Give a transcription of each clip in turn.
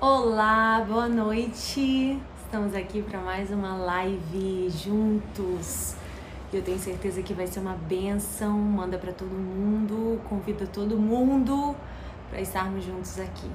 Olá, boa noite. Estamos aqui para mais uma live juntos. Eu tenho certeza que vai ser uma benção. Manda para todo mundo, convida todo mundo para estarmos juntos aqui.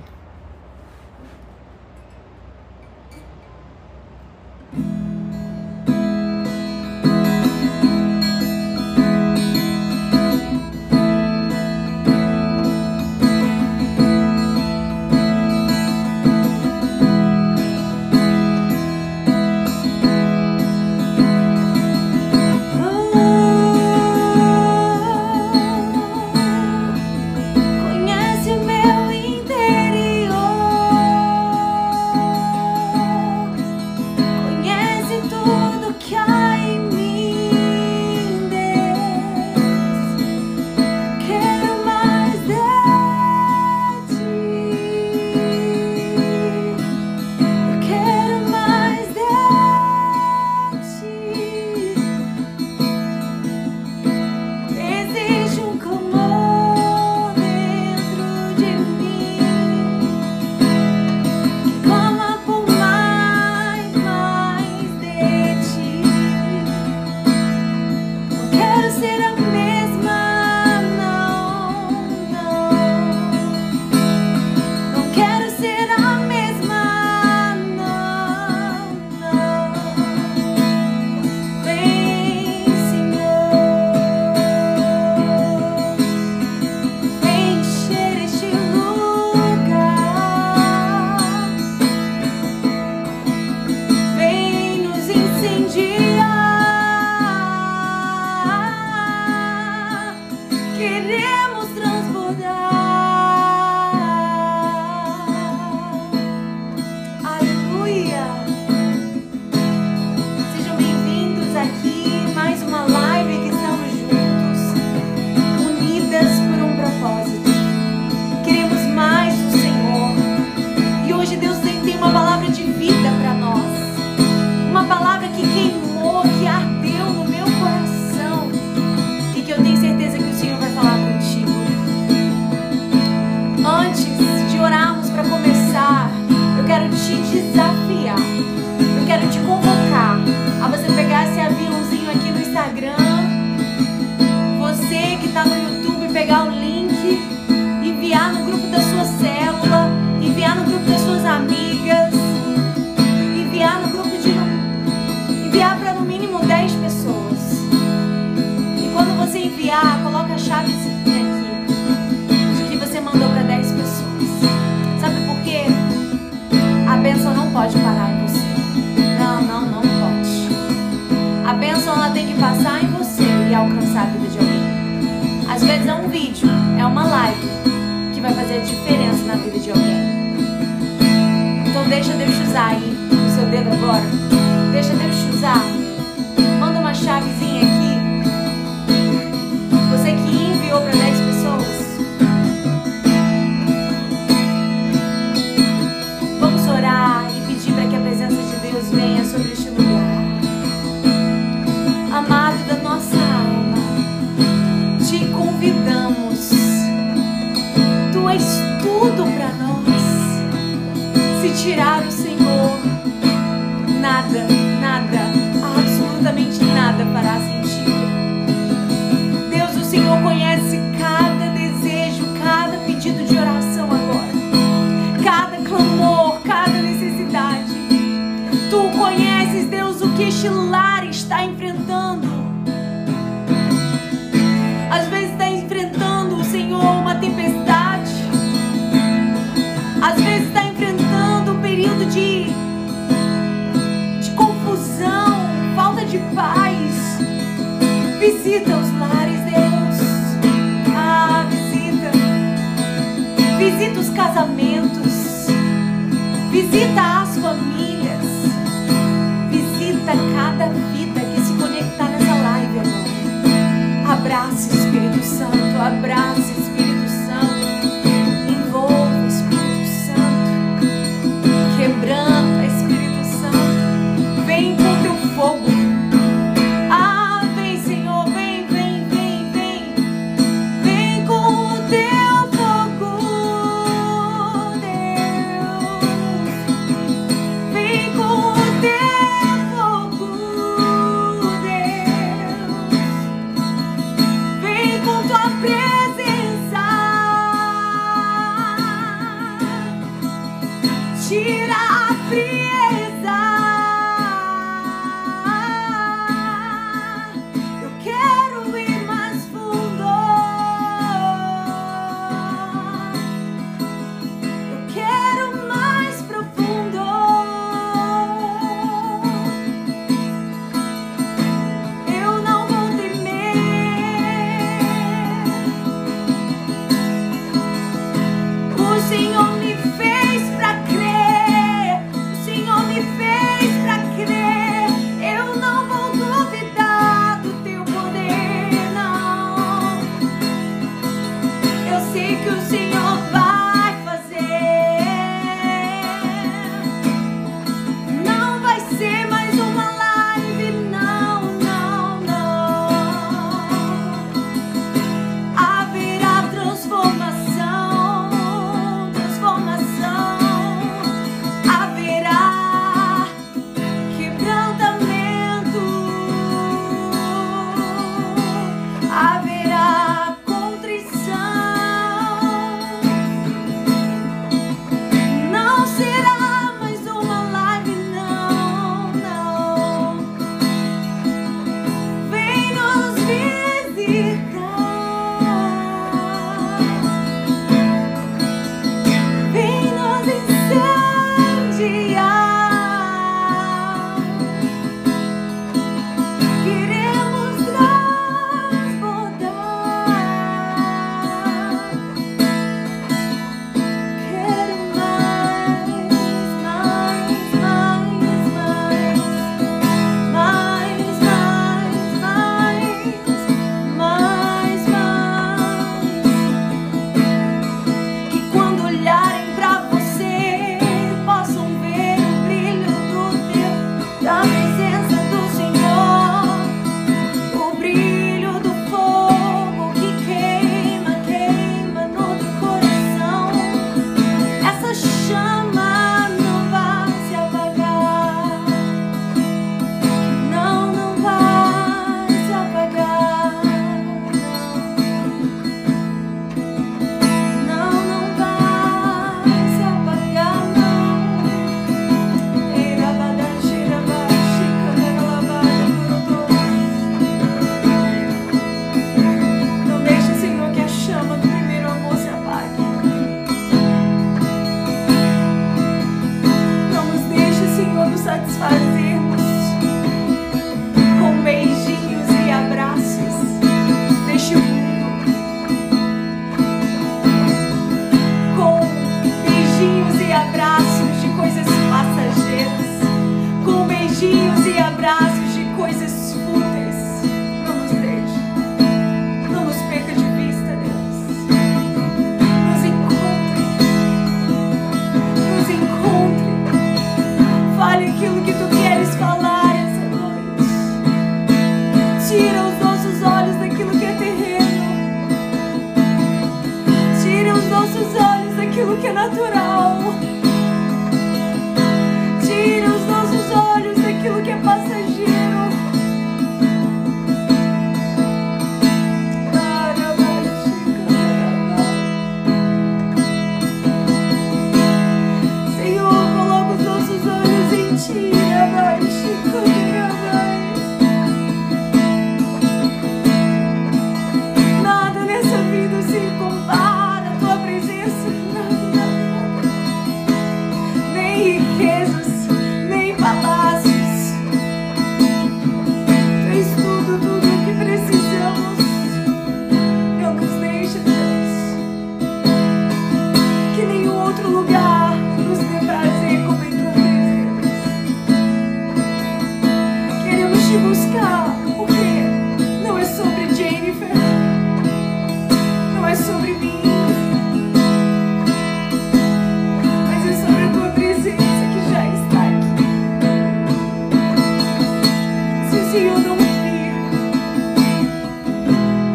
se eu não vir,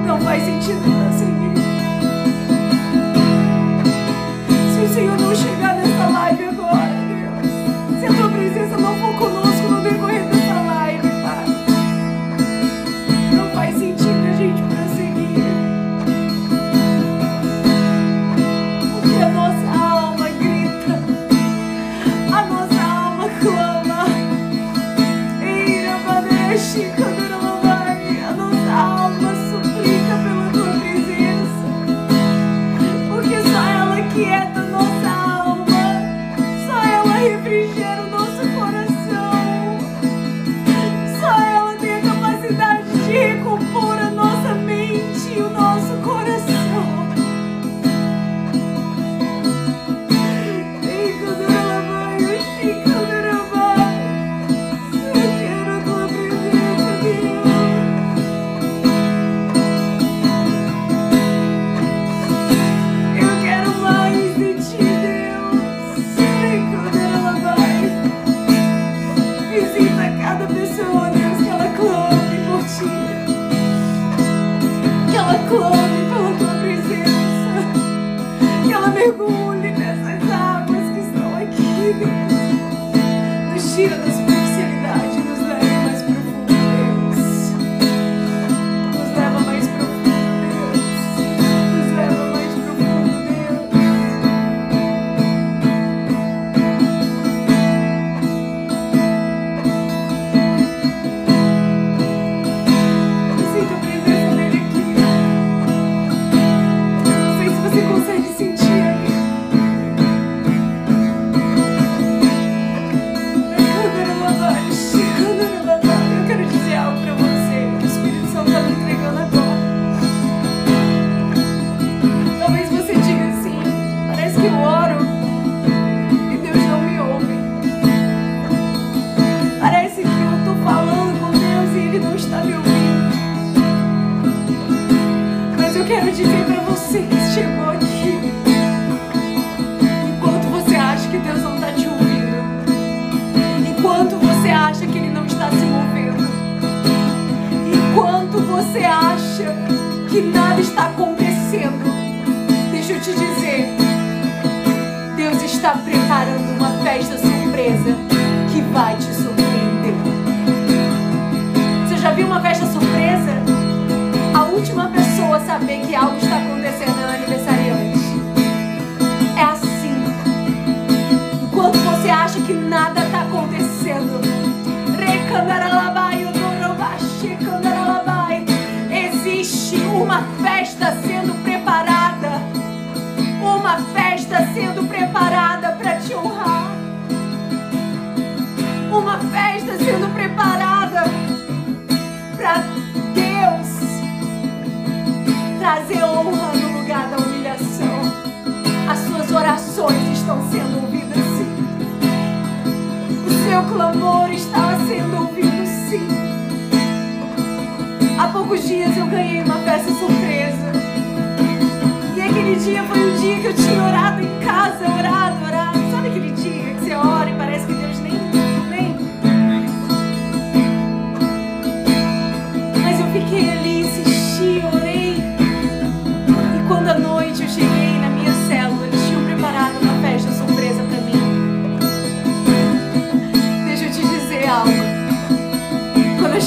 não faz sentido eu seguir. Se o Senhor não chegar.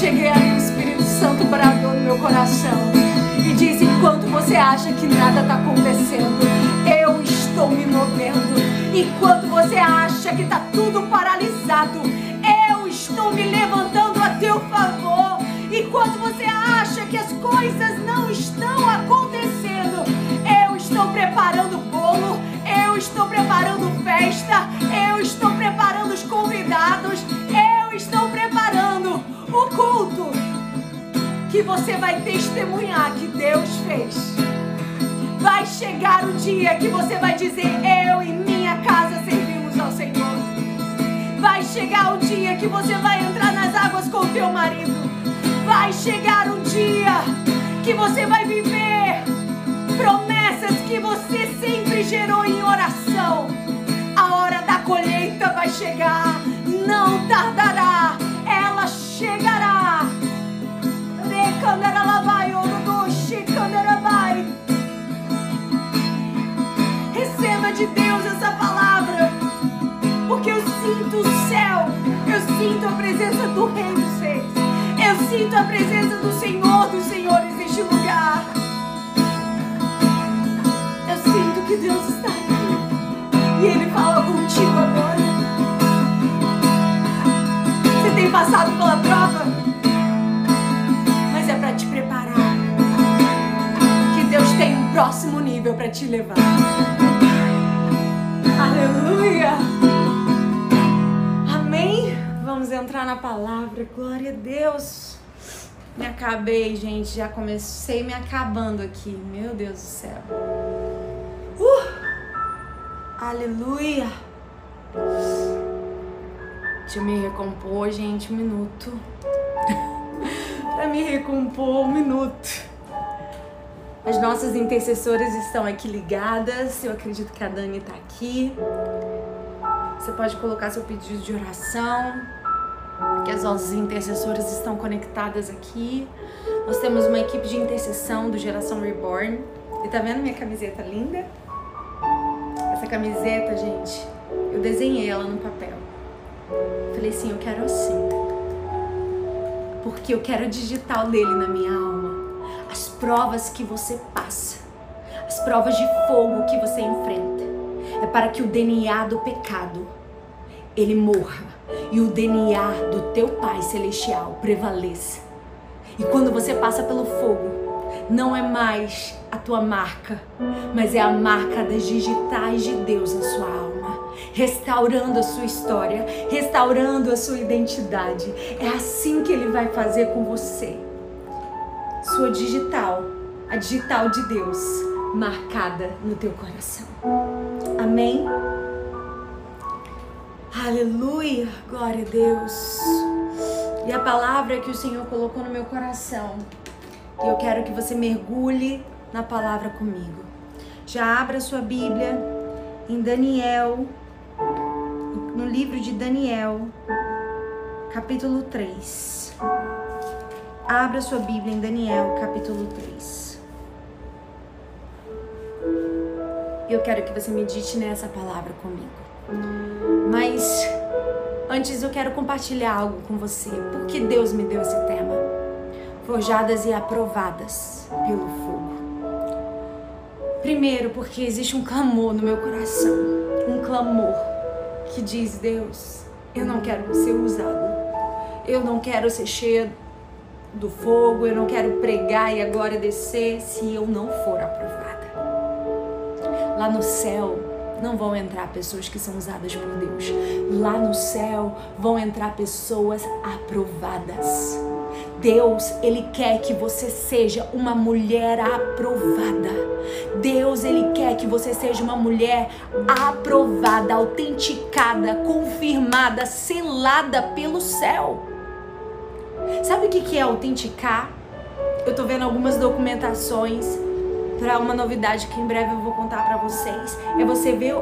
Santo bradou no meu coração e diz: enquanto você acha que nada está acontecendo, eu estou me movendo. Enquanto você acha que está tudo paralisado, eu estou me levantando a teu favor. Enquanto você acha que as coisas não estão acontecendo, eu estou preparando bolo, eu estou preparando festa, eu estou preparando os convidados, eu estou preparando o culto que você vai testemunhar que Deus fez. Vai chegar o dia que você vai dizer: Eu e minha casa servimos ao Senhor. Vai chegar o dia que você vai entrar nas águas com teu marido. Vai chegar o dia que você vai viver promessas que você sempre gerou em oração. A hora da colheita vai chegar, não tardará, ela chegará. Receba de Deus essa palavra, porque eu sinto o céu, eu sinto a presença do Rei dos Reis, eu sinto a presença do Senhor dos Senhores neste lugar. Eu sinto que Deus está aqui e Ele fala contigo agora. Tem passado pela prova, mas é para te preparar. Que Deus tem um próximo nível para te levar. Aleluia! Amém? Vamos entrar na palavra. Glória a Deus. Me acabei, gente. Já comecei me acabando aqui. Meu Deus do céu. Uh! Aleluia! Eu me recompor, gente. Um minuto. pra me recompor, um minuto. As nossas intercessoras estão aqui ligadas. Eu acredito que a Dani está aqui. Você pode colocar seu pedido de oração. Que as nossas intercessoras estão conectadas aqui. Nós temos uma equipe de intercessão do Geração Reborn. E tá vendo minha camiseta linda? Essa camiseta, gente, eu desenhei ela no papel. Falei assim, eu quero assim. Porque eu quero o digital dele na minha alma. As provas que você passa, as provas de fogo que você enfrenta, é para que o DNA do pecado ele morra e o DNA do teu Pai celestial prevaleça. E quando você passa pelo fogo, não é mais a tua marca, mas é a marca das digitais de Deus na sua alma, restaurando a sua história, restaurando a sua identidade. É assim que ele vai fazer com você. Sua digital, a digital de Deus, marcada no teu coração. Amém? Aleluia, glória a Deus. E a palavra que o Senhor colocou no meu coração, eu quero que você mergulhe na palavra comigo. Já abra sua Bíblia em Daniel, no livro de Daniel, capítulo 3. Abra sua Bíblia em Daniel, capítulo 3. Eu quero que você medite nessa palavra comigo. Mas antes eu quero compartilhar algo com você. Por que Deus me deu esse tema? Forjadas e aprovadas pelo fogo. Primeiro, porque existe um clamor no meu coração. Um clamor que diz: Deus, eu não quero ser usado. Eu não quero ser cheia do fogo. Eu não quero pregar e agora descer se eu não for aprovada. Lá no céu, não vão entrar pessoas que são usadas por Deus. Lá no céu vão entrar pessoas aprovadas. Deus, ele quer que você seja uma mulher aprovada. Deus, ele quer que você seja uma mulher aprovada, autenticada, confirmada, selada pelo céu. Sabe o que é autenticar? Eu tô vendo algumas documentações para uma novidade que em breve eu vou contar para vocês. É você ver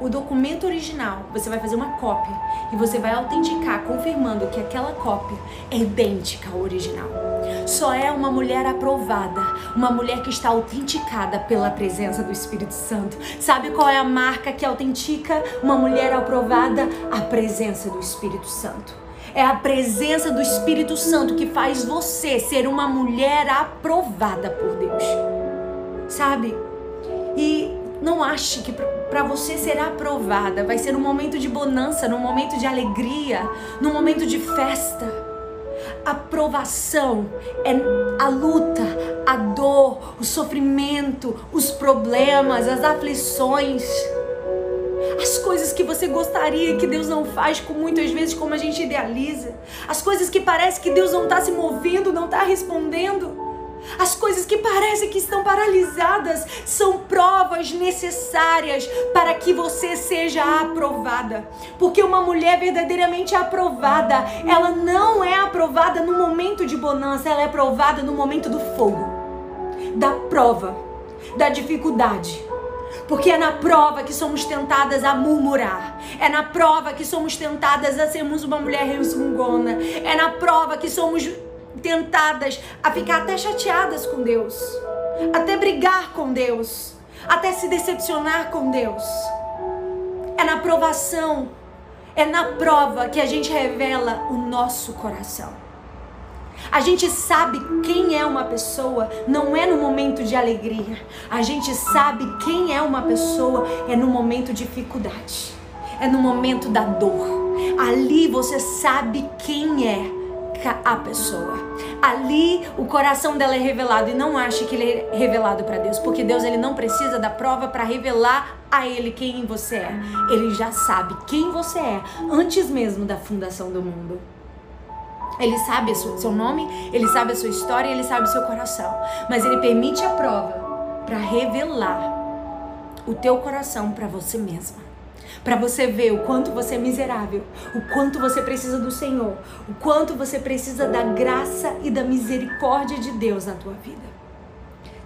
o documento original, você vai fazer uma cópia e você vai autenticar, confirmando que aquela cópia é idêntica ao original. Só é uma mulher aprovada, uma mulher que está autenticada pela presença do Espírito Santo. Sabe qual é a marca que autentica uma mulher aprovada? A presença do Espírito Santo. É a presença do Espírito Santo que faz você ser uma mulher aprovada por Deus. Sabe? E não ache que para você ser aprovada vai ser um momento de bonança, num momento de alegria, num momento de festa. Aprovação é a luta, a dor, o sofrimento, os problemas, as aflições as coisas que você gostaria que Deus não faz, com muitas vezes como a gente idealiza, as coisas que parece que Deus não está se movendo, não está respondendo. As coisas que parecem que estão paralisadas são provas necessárias para que você seja aprovada. Porque uma mulher verdadeiramente aprovada, ela não é aprovada no momento de bonança, ela é aprovada no momento do fogo, da prova, da dificuldade. Porque é na prova que somos tentadas a murmurar. É na prova que somos tentadas a sermos uma mulher resmungona. É na prova que somos tentadas a ficar até chateadas com Deus, até brigar com Deus, até se decepcionar com Deus. É na provação, é na prova que a gente revela o nosso coração. A gente sabe quem é uma pessoa, não é no momento de alegria. A gente sabe quem é uma pessoa, é no momento de dificuldade, é no momento da dor. Ali você sabe quem é a pessoa. Ali o coração dela é revelado e não ache que ele é revelado para Deus, porque Deus ele não precisa da prova para revelar a ele quem você é. Ele já sabe quem você é antes mesmo da fundação do mundo. Ele sabe o seu nome, ele sabe a sua história, ele sabe o seu coração. Mas ele permite a prova para revelar o teu coração para você mesma para você ver o quanto você é miserável, o quanto você precisa do Senhor, o quanto você precisa da graça e da misericórdia de Deus na tua vida.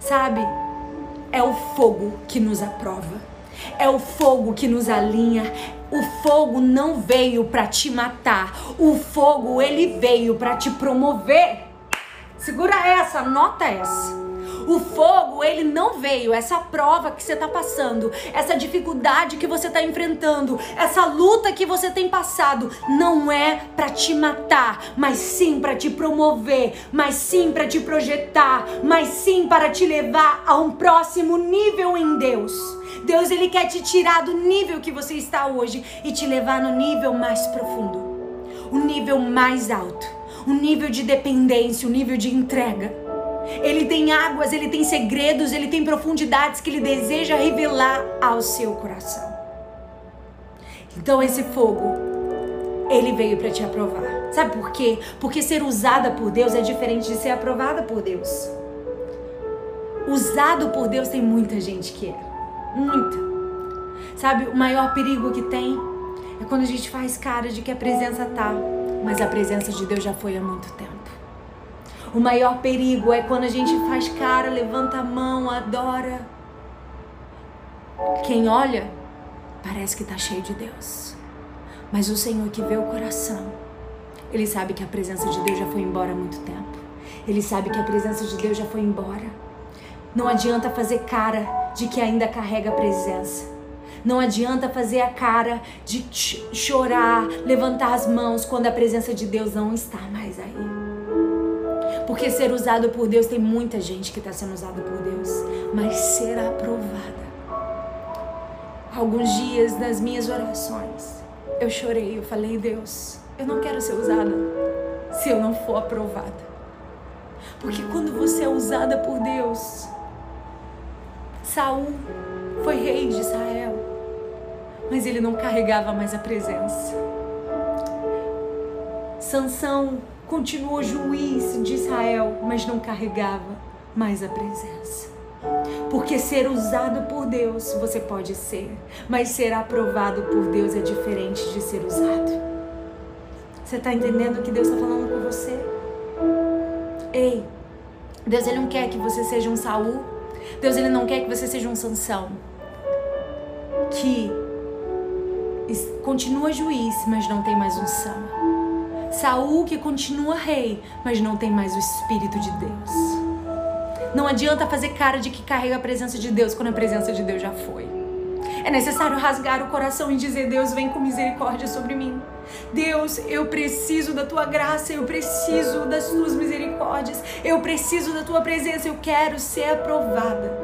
Sabe? É o fogo que nos aprova. É o fogo que nos alinha. O fogo não veio para te matar. O fogo ele veio para te promover. Segura essa, nota essa. O fogo, ele não veio. Essa prova que você está passando, essa dificuldade que você está enfrentando, essa luta que você tem passado, não é para te matar, mas sim para te promover, mas sim para te projetar, mas sim para te levar a um próximo nível em Deus. Deus, ele quer te tirar do nível que você está hoje e te levar no nível mais profundo, o nível mais alto, o nível de dependência, o nível de entrega. Ele tem águas, ele tem segredos, ele tem profundidades que ele deseja revelar ao seu coração. Então esse fogo, ele veio para te aprovar. Sabe por quê? Porque ser usada por Deus é diferente de ser aprovada por Deus. Usado por Deus tem muita gente que é. Muita. Sabe, o maior perigo que tem é quando a gente faz cara de que a presença tá, mas a presença de Deus já foi há muito tempo. O maior perigo é quando a gente faz cara, levanta a mão, adora. Quem olha, parece que está cheio de Deus. Mas o Senhor que vê o coração, ele sabe que a presença de Deus já foi embora há muito tempo. Ele sabe que a presença de Deus já foi embora. Não adianta fazer cara de que ainda carrega a presença. Não adianta fazer a cara de chorar, levantar as mãos quando a presença de Deus não está mais aí. Porque ser usado por Deus tem muita gente que está sendo usada por Deus, mas ser aprovada. Alguns dias nas minhas orações, eu chorei, eu falei, Deus, eu não quero ser usada se eu não for aprovada. Porque quando você é usada por Deus, Saul foi rei de Israel, mas ele não carregava mais a presença. Sansão continuou juiz de Israel, mas não carregava mais a presença. Porque ser usado por Deus você pode ser, mas ser aprovado por Deus é diferente de ser usado. Você está entendendo o que Deus está falando com você? Ei, Deus ele não quer que você seja um Saul. Deus ele não quer que você seja um Sansão. Que continua juiz, mas não tem mais unção. Saul que continua rei, mas não tem mais o espírito de Deus. Não adianta fazer cara de que carrega a presença de Deus quando a presença de Deus já foi. É necessário rasgar o coração e dizer: Deus, vem com misericórdia sobre mim. Deus, eu preciso da tua graça, eu preciso das tuas misericórdias, eu preciso da tua presença, eu quero ser aprovada.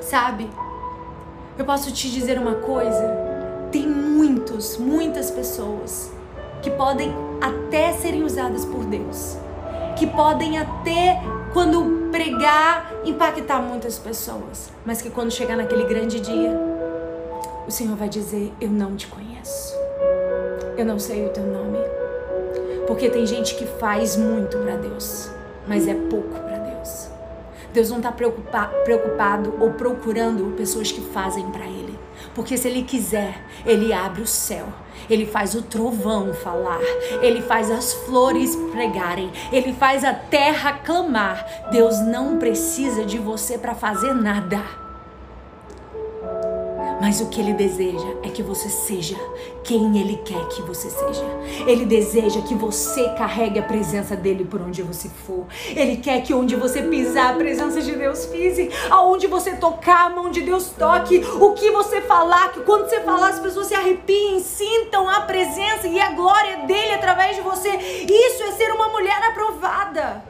Sabe? Eu posso te dizer uma coisa: tem muitos, muitas pessoas que podem até serem usadas por Deus, que podem até, quando pregar, impactar muitas pessoas, mas que quando chegar naquele grande dia, o Senhor vai dizer: Eu não te conheço, eu não sei o teu nome. Porque tem gente que faz muito para Deus, mas é pouco para Deus. Deus não está preocupado ou procurando pessoas que fazem para Ele. Porque se Ele quiser, Ele abre o céu ele faz o trovão falar, ele faz as flores pregarem, ele faz a terra clamar. Deus não precisa de você para fazer nada. Mas o que ele deseja é que você seja quem ele quer que você seja. Ele deseja que você carregue a presença dele por onde você for. Ele quer que onde você pisar, a presença de Deus pise. Aonde você tocar, a mão de Deus toque. O que você falar, que quando você falar, as pessoas se arrepiem, sintam a presença e a glória dele através de você. Isso é ser uma mulher aprovada.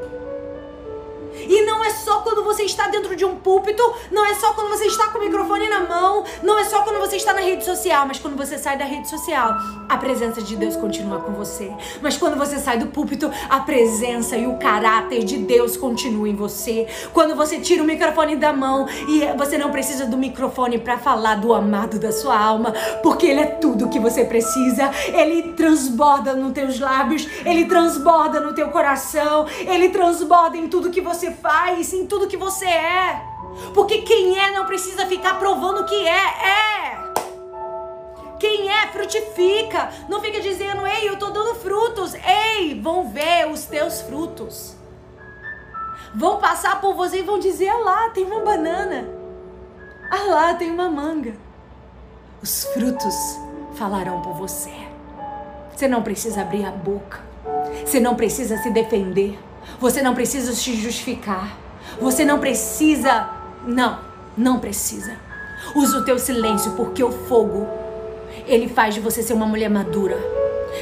E não é só quando você está dentro de um púlpito, não é só quando você está com o microfone na mão, não é só quando você está na rede social, mas quando você sai da rede social, a presença de Deus continua com você. Mas quando você sai do púlpito, a presença e o caráter de Deus continua em você. Quando você tira o microfone da mão e você não precisa do microfone para falar do amado da sua alma, porque ele é tudo que você precisa. Ele transborda nos teus lábios, ele transborda no teu coração, ele transborda em tudo que você faz, em tudo que você é. Porque quem é não precisa ficar provando que é, é. Quem é, frutifica. Não fica dizendo, ei, eu tô dando frutos. Ei, vão ver os teus frutos. Vão passar por você e vão dizer, ah lá, tem uma banana. Ah lá, tem uma manga. Os frutos falarão por você. Você não precisa abrir a boca. Você não precisa se defender. Você não precisa se justificar. Você não precisa. Não, não precisa. Usa o teu silêncio, porque o fogo, ele faz de você ser uma mulher madura.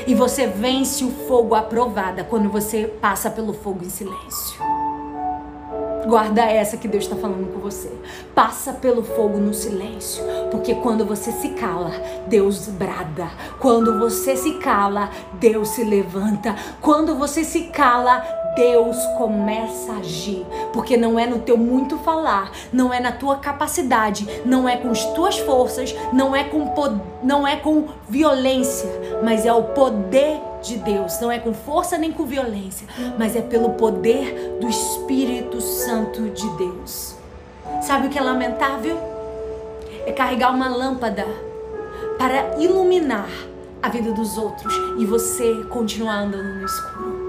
E você vence o fogo aprovada quando você passa pelo fogo em silêncio. Guarda essa que Deus está falando com você. Passa pelo fogo no silêncio. Porque quando você se cala, Deus brada. Quando você se cala, Deus se levanta. Quando você se cala, Deus começa a agir, porque não é no teu muito falar, não é na tua capacidade, não é com as tuas forças, não é com não é com violência, mas é o poder de Deus, não é com força nem com violência, mas é pelo poder do Espírito Santo de Deus. Sabe o que é lamentável? É carregar uma lâmpada para iluminar a vida dos outros e você continuar andando no escuro.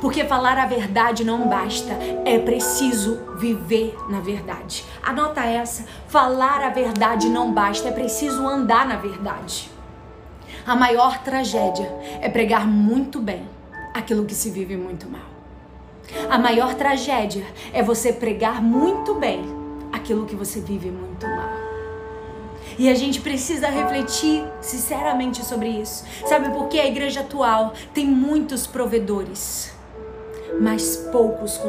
Porque falar a verdade não basta, é preciso viver na verdade. Anota essa: falar a verdade não basta, é preciso andar na verdade. A maior tragédia é pregar muito bem aquilo que se vive muito mal. A maior tragédia é você pregar muito bem aquilo que você vive muito mal. E a gente precisa refletir sinceramente sobre isso. Sabe por que a igreja atual tem muitos provedores? mas poucos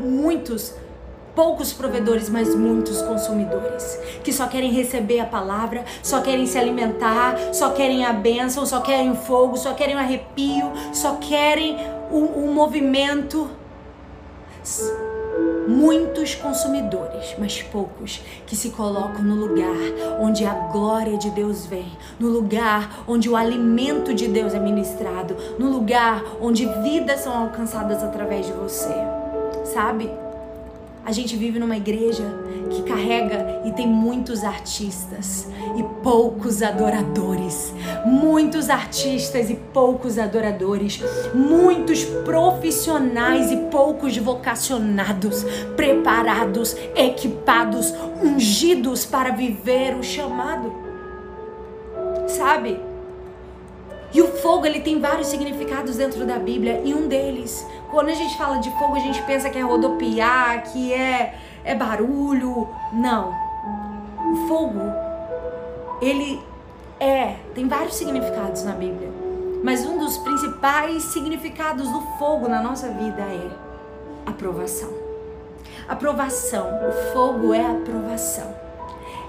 muitos poucos provedores, mas muitos consumidores que só querem receber a palavra, só querem se alimentar, só querem a bênção, só querem o fogo, só querem o arrepio, só querem o, o movimento muitos consumidores, mas poucos que se colocam no lugar onde a glória de Deus vem, no lugar onde o alimento de Deus é ministrado, no lugar onde vidas são alcançadas através de você. Sabe? A gente vive numa igreja que carrega e tem muitos artistas e poucos adoradores. Muitos artistas e poucos adoradores. Muitos profissionais e poucos vocacionados, preparados, equipados, ungidos para viver o chamado. Sabe? E o fogo, ele tem vários significados dentro da Bíblia, e um deles, quando a gente fala de fogo, a gente pensa que é rodopiar, que é, é barulho. Não. O fogo ele é, tem vários significados na Bíblia, mas um dos principais significados do fogo na nossa vida é aprovação. Aprovação, o fogo é aprovação.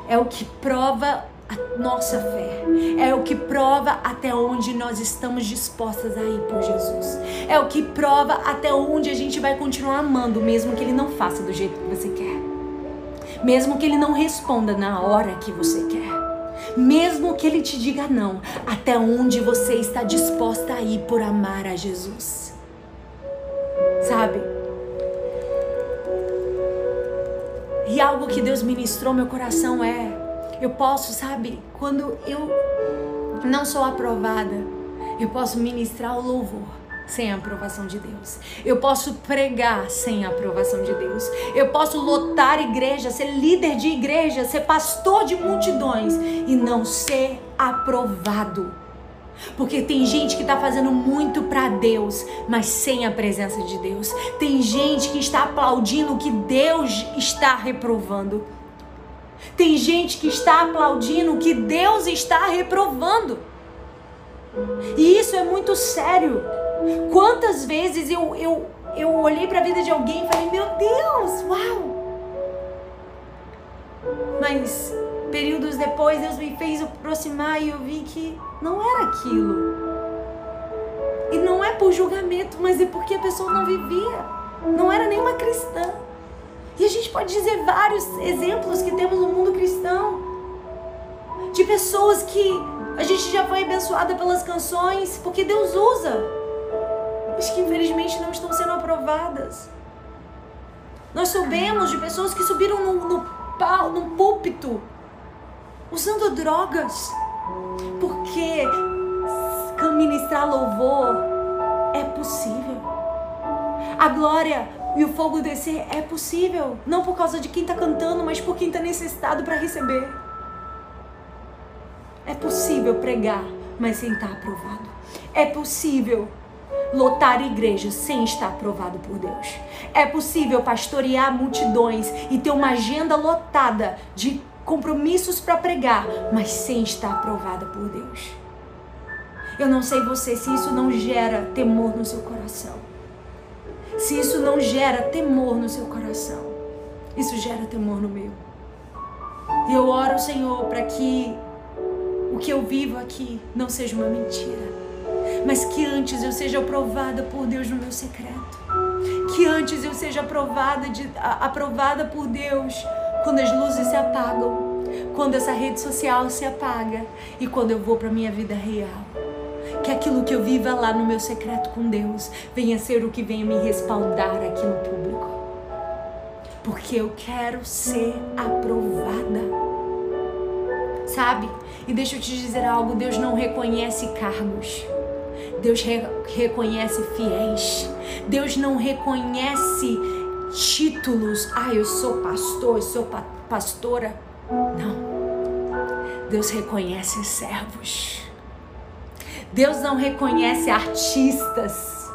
É o que prova a nossa fé. É o que prova até onde nós estamos dispostas a ir por Jesus. É o que prova até onde a gente vai continuar amando, mesmo que Ele não faça do jeito que você quer. Mesmo que Ele não responda na hora que você quer. Mesmo que Ele te diga não, até onde você está disposta a ir por amar a Jesus. Sabe? E algo que Deus ministrou meu coração é eu posso, sabe, quando eu não sou aprovada, eu posso ministrar o louvor sem a aprovação de Deus. Eu posso pregar sem a aprovação de Deus. Eu posso lotar igreja, ser líder de igreja, ser pastor de multidões e não ser aprovado. Porque tem gente que está fazendo muito para Deus, mas sem a presença de Deus. Tem gente que está aplaudindo o que Deus está reprovando. Tem gente que está aplaudindo o que Deus está reprovando. E isso é muito sério. Quantas vezes eu, eu, eu olhei para a vida de alguém e falei, meu Deus, uau! Mas períodos depois Deus me fez aproximar e eu vi que não era aquilo. E não é por julgamento, mas é porque a pessoa não vivia. Não era nenhuma cristã. E a gente pode dizer vários exemplos que temos no mundo cristão de pessoas que a gente já foi abençoada pelas canções, porque Deus usa, mas que infelizmente não estão sendo aprovadas. Nós soubemos de pessoas que subiram no, no, no púlpito usando drogas, porque ministrar louvor é possível. A glória e o fogo descer é possível, não por causa de quem está cantando, mas por quem está necessitado para receber. É possível pregar, mas sem estar tá aprovado. É possível lotar igrejas sem estar aprovado por Deus. É possível pastorear multidões e ter uma agenda lotada de compromissos para pregar, mas sem estar aprovada por Deus. Eu não sei você se isso não gera temor no seu coração se isso não gera temor no seu coração, isso gera temor no meu. E eu oro, Senhor, para que o que eu vivo aqui não seja uma mentira, mas que antes eu seja aprovada por Deus no meu secreto. Que antes eu seja aprovada, de, aprovada por Deus quando as luzes se apagam, quando essa rede social se apaga e quando eu vou para minha vida real que aquilo que eu viva lá no meu secreto com Deus venha ser o que venha me respaldar aqui no público. Porque eu quero ser aprovada. Sabe? E deixa eu te dizer algo: Deus não reconhece cargos. Deus re reconhece fiéis. Deus não reconhece títulos. Ah, eu sou pastor, eu sou pa pastora. Não. Deus reconhece servos. Deus não reconhece artistas,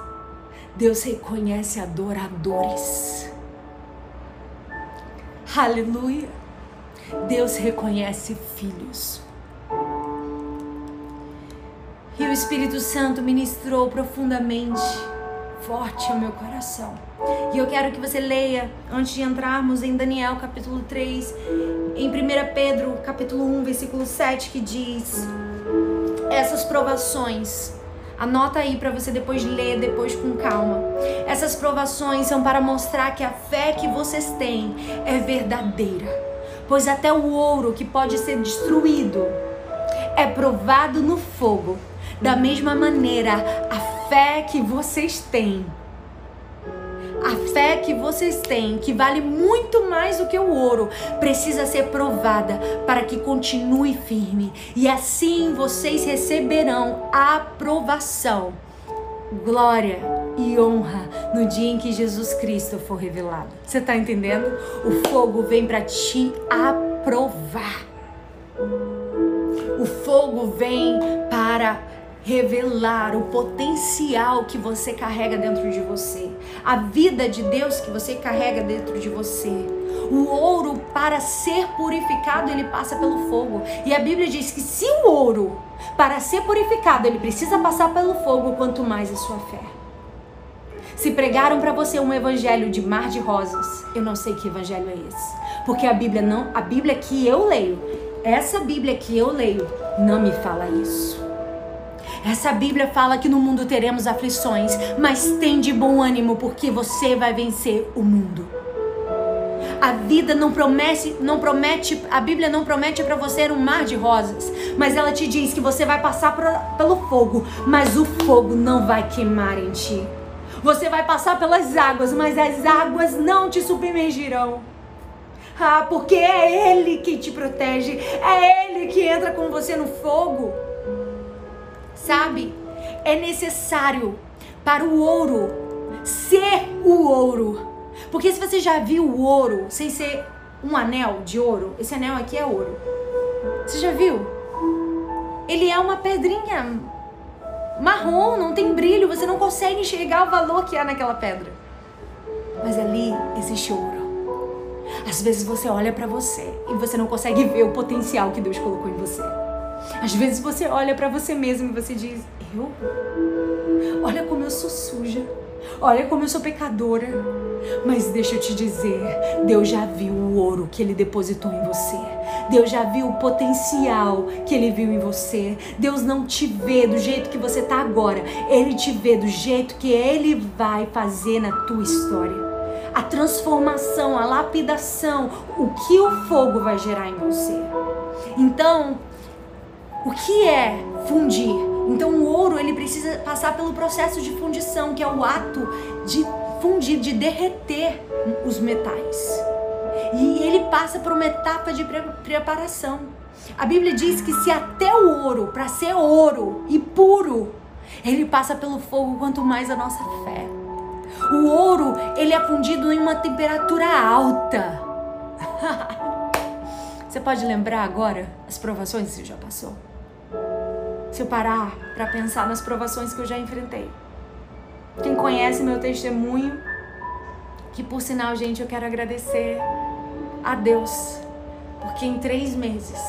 Deus reconhece adoradores. Aleluia. Deus reconhece filhos. E o Espírito Santo ministrou profundamente, forte ao meu coração. E eu quero que você leia, antes de entrarmos em Daniel capítulo 3, em 1 Pedro capítulo 1, versículo 7, que diz: essas provações. Anota aí para você depois ler depois com calma. Essas provações são para mostrar que a fé que vocês têm é verdadeira. Pois até o ouro que pode ser destruído é provado no fogo. Da mesma maneira, a fé que vocês têm a fé que vocês têm, que vale muito mais do que o ouro, precisa ser provada para que continue firme. E assim vocês receberão a aprovação, glória e honra no dia em que Jesus Cristo for revelado. Você está entendendo? O fogo vem para te aprovar. O fogo vem para revelar o potencial que você carrega dentro de você, a vida de Deus que você carrega dentro de você. O ouro, para ser purificado, ele passa pelo fogo. E a Bíblia diz que se o ouro, para ser purificado, ele precisa passar pelo fogo, quanto mais a sua fé. Se pregaram para você um evangelho de mar de rosas, eu não sei que evangelho é esse. Porque a Bíblia não, a Bíblia que eu leio, essa Bíblia que eu leio, não me fala isso. Essa Bíblia fala que no mundo teremos aflições, mas tem de bom ânimo porque você vai vencer o mundo. A vida não promete, não promete, a Bíblia não promete para você um mar de rosas, mas ela te diz que você vai passar pelo fogo, mas o fogo não vai queimar em ti. Você vai passar pelas águas, mas as águas não te submergirão. Ah, porque é Ele que te protege, é Ele que entra com você no fogo. Sabe? É necessário para o ouro ser o ouro. Porque se você já viu o ouro sem ser um anel de ouro, esse anel aqui é ouro. Você já viu? Ele é uma pedrinha marrom, não tem brilho, você não consegue enxergar o valor que há naquela pedra. Mas ali existe ouro. Às vezes você olha para você e você não consegue ver o potencial que Deus colocou em você. Às vezes você olha para você mesmo e você diz: Eu? Olha como eu sou suja. Olha como eu sou pecadora. Mas deixa eu te dizer, Deus já viu o ouro que ele depositou em você. Deus já viu o potencial que ele viu em você. Deus não te vê do jeito que você tá agora. Ele te vê do jeito que ele vai fazer na tua história. A transformação, a lapidação, o que o fogo vai gerar em você. Então, o que é fundir? Então o ouro ele precisa passar pelo processo de fundição, que é o ato de fundir, de derreter os metais. E ele passa por uma etapa de preparação. A Bíblia diz que se até o ouro, para ser ouro e puro, ele passa pelo fogo, quanto mais a nossa fé. O ouro, ele é fundido em uma temperatura alta. Você pode lembrar agora as provações que você já passou? Se eu parar para pensar nas provações que eu já enfrentei. Quem conhece meu testemunho, que por sinal, gente, eu quero agradecer a Deus, porque em três meses,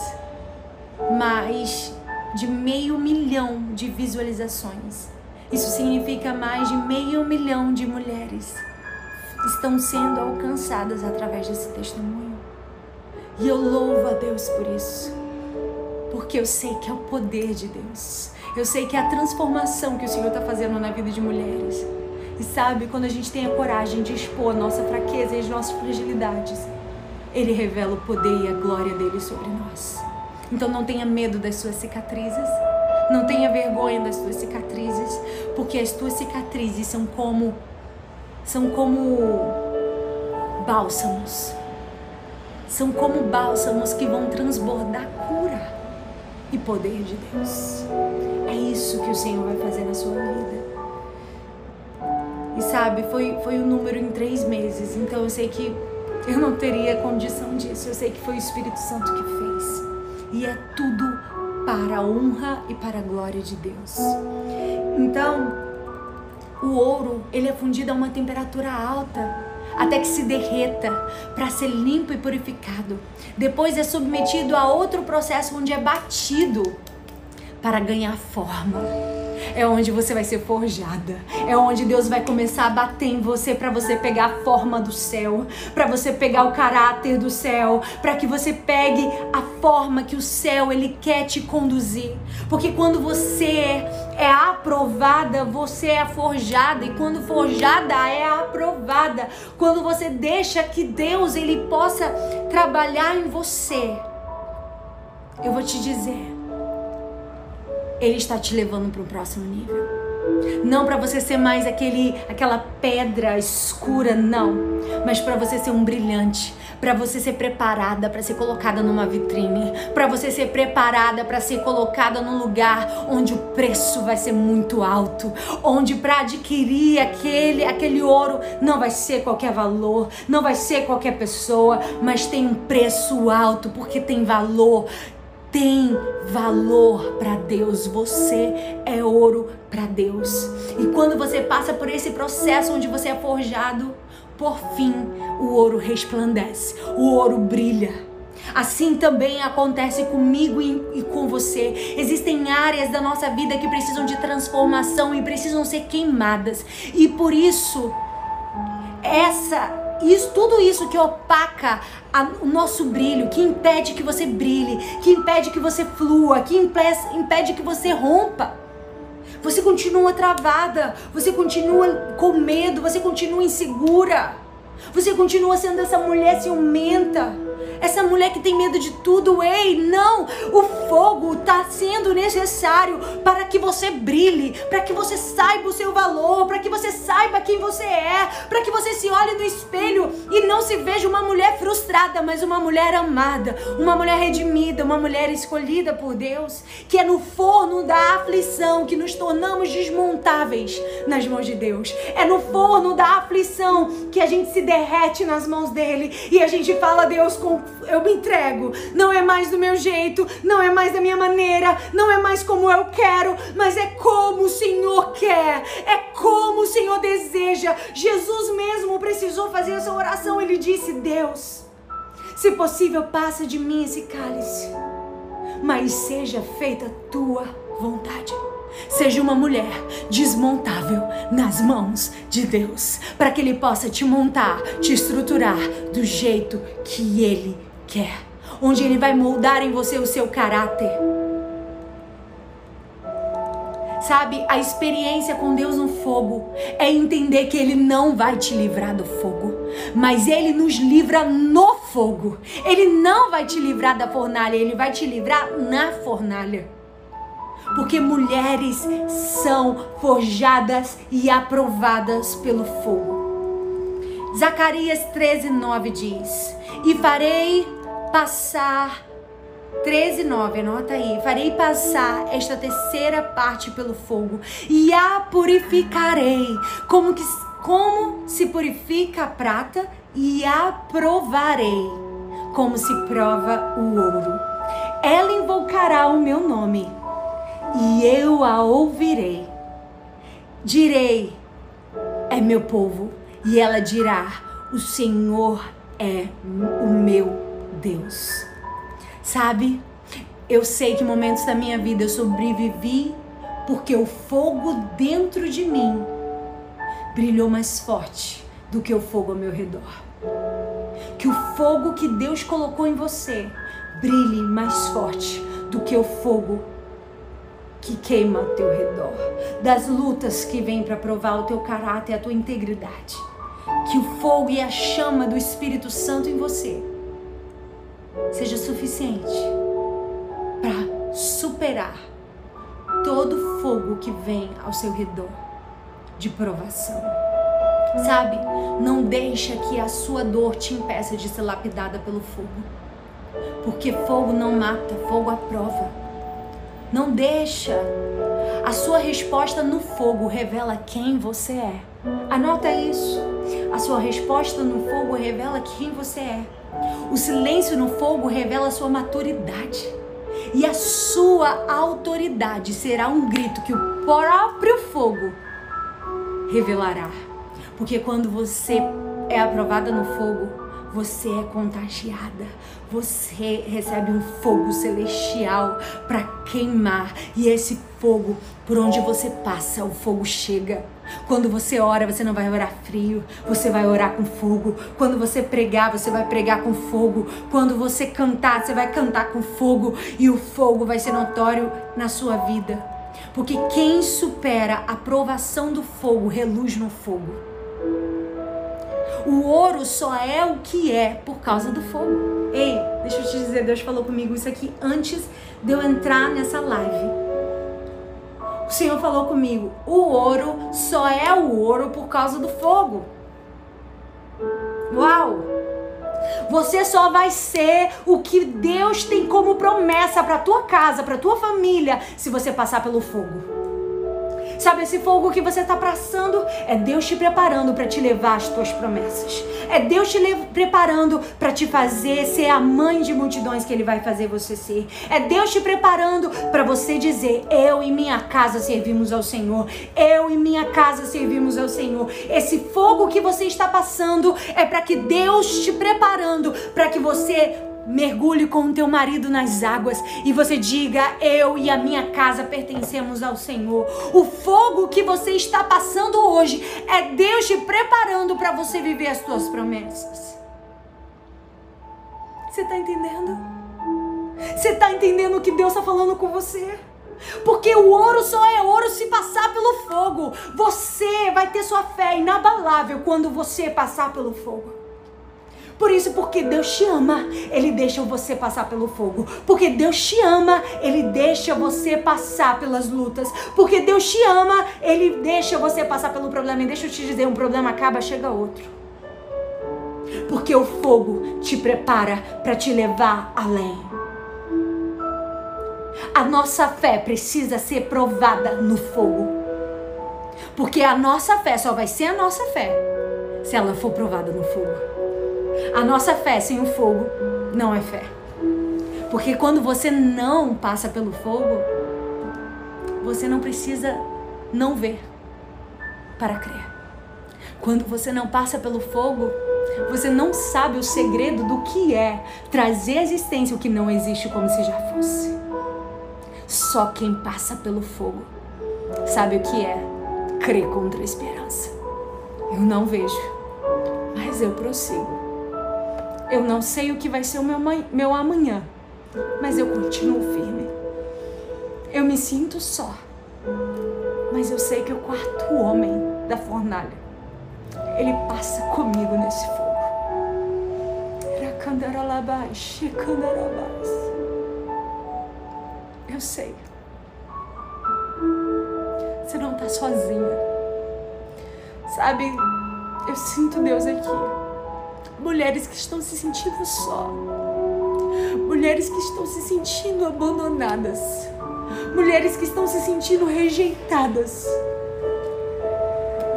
mais de meio milhão de visualizações. Isso significa mais de meio milhão de mulheres estão sendo alcançadas através desse testemunho. E eu louvo a Deus por isso porque eu sei que é o poder de Deus. Eu sei que é a transformação que o Senhor está fazendo na vida de mulheres. E sabe, quando a gente tem a coragem de expor a nossa fraqueza e as nossas fragilidades, Ele revela o poder e a glória dele sobre nós. Então não tenha medo das suas cicatrizes. Não tenha vergonha das suas cicatrizes, porque as tuas cicatrizes são como são como bálsamos. São como bálsamos que vão transbordar cura e poder de Deus. É isso que o Senhor vai fazer na sua vida. E sabe, foi, foi um número em três meses, então eu sei que eu não teria condição disso. Eu sei que foi o Espírito Santo que fez. E é tudo para a honra e para a glória de Deus. Então, o ouro, ele é fundido a uma temperatura alta até que se derreta para ser limpo e purificado. Depois é submetido a outro processo onde é batido para ganhar forma. É onde você vai ser forjada. É onde Deus vai começar a bater em você para você pegar a forma do céu, para você pegar o caráter do céu, para que você pegue a forma que o céu ele quer te conduzir. Porque quando você é aprovada, você é forjada e quando forjada é aprovada. Quando você deixa que Deus ele possa trabalhar em você. Eu vou te dizer, ele está te levando para o próximo nível. Não para você ser mais aquele, aquela pedra escura, não. Mas para você ser um brilhante, para você ser preparada para ser colocada numa vitrine, para você ser preparada para ser colocada num lugar onde o preço vai ser muito alto, onde para adquirir aquele aquele ouro não vai ser qualquer valor, não vai ser qualquer pessoa, mas tem um preço alto porque tem valor tem valor para Deus. Você é ouro para Deus. E quando você passa por esse processo onde você é forjado, por fim, o ouro resplandece, o ouro brilha. Assim também acontece comigo e, com você. Existem áreas da nossa vida que precisam de transformação e precisam ser queimadas. E por isso, essa isso, tudo isso que opaca a, o nosso brilho, que impede que você brilhe, que impede que você flua, que impede, impede que você rompa. Você continua travada, você continua com medo, você continua insegura, você continua sendo essa mulher ciumenta essa mulher que tem medo de tudo, ei, não! O fogo está sendo necessário para que você brilhe, para que você saiba o seu valor, para que você saiba quem você é, para que você se olhe no espelho e não se veja uma mulher frustrada, mas uma mulher amada, uma mulher redimida, uma mulher escolhida por Deus, que é no forno da aflição que nos tornamos desmontáveis nas mãos de Deus. É no forno da aflição que a gente se derrete nas mãos dele e a gente fala, Deus, com eu me entrego. Não é mais do meu jeito, não é mais da minha maneira, não é mais como eu quero, mas é como o Senhor quer, é como o Senhor deseja. Jesus mesmo precisou fazer essa oração. Ele disse: Deus, se possível, passa de mim esse cálice, mas seja feita a tua vontade. Seja uma mulher desmontável nas mãos de Deus, para que Ele possa te montar, te estruturar do jeito que Ele quer, onde Ele vai moldar em você o seu caráter. Sabe, a experiência com Deus no fogo é entender que Ele não vai te livrar do fogo, mas Ele nos livra no fogo. Ele não vai te livrar da fornalha, Ele vai te livrar na fornalha porque mulheres são forjadas e aprovadas pelo fogo. Zacarias 13, 9 diz: E farei passar 13, 9, anota aí. Farei passar esta terceira parte pelo fogo e a purificarei, como, que, como se purifica a prata, e a provarei, como se prova o ouro. Ela invocará o meu nome e eu a ouvirei. Direi: É meu povo, e ela dirá: O Senhor é o meu Deus. Sabe, eu sei que momentos da minha vida eu sobrevivi porque o fogo dentro de mim brilhou mais forte do que o fogo ao meu redor. Que o fogo que Deus colocou em você brilhe mais forte do que o fogo que queima ao teu redor, das lutas que vêm para provar o teu caráter e a tua integridade. Que o fogo e a chama do Espírito Santo em você seja suficiente para superar todo fogo que vem ao seu redor de provação. Sabe? Não deixa que a sua dor te impeça de ser lapidada pelo fogo. Porque fogo não mata, fogo aprova. Não deixa. A sua resposta no fogo revela quem você é. Anota isso. A sua resposta no fogo revela quem você é. O silêncio no fogo revela a sua maturidade. E a sua autoridade será um grito que o próprio fogo revelará. Porque quando você é aprovada no fogo, você é contagiada, você recebe um fogo celestial para queimar e esse fogo, por onde você passa, o fogo chega. Quando você ora, você não vai orar frio, você vai orar com fogo. Quando você pregar, você vai pregar com fogo. Quando você cantar, você vai cantar com fogo e o fogo vai ser notório na sua vida. Porque quem supera a provação do fogo reluz no fogo. O ouro só é o que é por causa do fogo. Ei, deixa eu te dizer, Deus falou comigo isso aqui antes de eu entrar nessa live. O Senhor falou comigo: o ouro só é o ouro por causa do fogo. Uau! Você só vai ser o que Deus tem como promessa para tua casa, para tua família, se você passar pelo fogo. Sabe, esse fogo que você está passando é Deus te preparando para te levar às tuas promessas. É Deus te preparando para te fazer ser a mãe de multidões que Ele vai fazer você ser. É Deus te preparando para você dizer: Eu e minha casa servimos ao Senhor. Eu e minha casa servimos ao Senhor. Esse fogo que você está passando é para que Deus te preparando para que você mergulhe com o teu marido nas águas e você diga: Eu e a minha casa pertencemos ao Senhor. O fogo que você está passando hoje é Deus te preparando para você viver as suas promessas. Você está entendendo? Você está entendendo o que Deus está falando com você? Porque o ouro só é ouro se passar pelo fogo. Você vai ter sua fé inabalável quando você passar pelo fogo. Por isso, porque Deus te ama, Ele deixa você passar pelo fogo. Porque Deus te ama, Ele deixa você passar pelas lutas. Porque Deus te ama, Ele deixa você passar pelo problema. E deixa eu te dizer, um problema acaba, chega outro. Porque o fogo te prepara para te levar além. A nossa fé precisa ser provada no fogo. Porque a nossa fé só vai ser a nossa fé se ela for provada no fogo. A nossa fé sem o fogo não é fé. Porque quando você não passa pelo fogo, você não precisa não ver para crer. Quando você não passa pelo fogo, você não sabe o segredo do que é trazer à existência o que não existe como se já fosse. Só quem passa pelo fogo sabe o que é crer contra a esperança. Eu não vejo, mas eu prossigo. Eu não sei o que vai ser o meu, meu amanhã, mas eu continuo firme. Eu me sinto só, mas eu sei que o quarto homem da fornalha, ele passa comigo nesse fogo. Eu sei. Você não está sozinha. Sabe, eu sinto Deus aqui mulheres que estão se sentindo só, mulheres que estão se sentindo abandonadas, mulheres que estão se sentindo rejeitadas.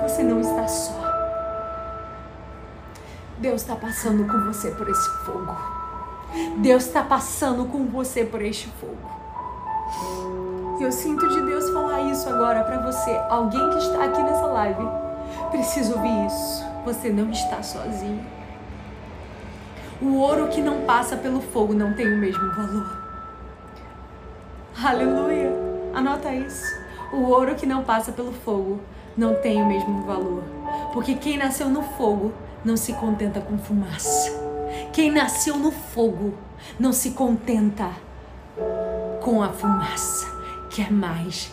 Você não está só. Deus está passando com você por esse fogo. Deus está passando com você por este fogo. E eu sinto de Deus falar isso agora para você. Alguém que está aqui nessa live precisa ouvir isso. Você não está sozinho. O ouro que não passa pelo fogo não tem o mesmo valor. Aleluia! Anota isso. O ouro que não passa pelo fogo não tem o mesmo valor. Porque quem nasceu no fogo não se contenta com fumaça. Quem nasceu no fogo não se contenta com a fumaça. Quer mais.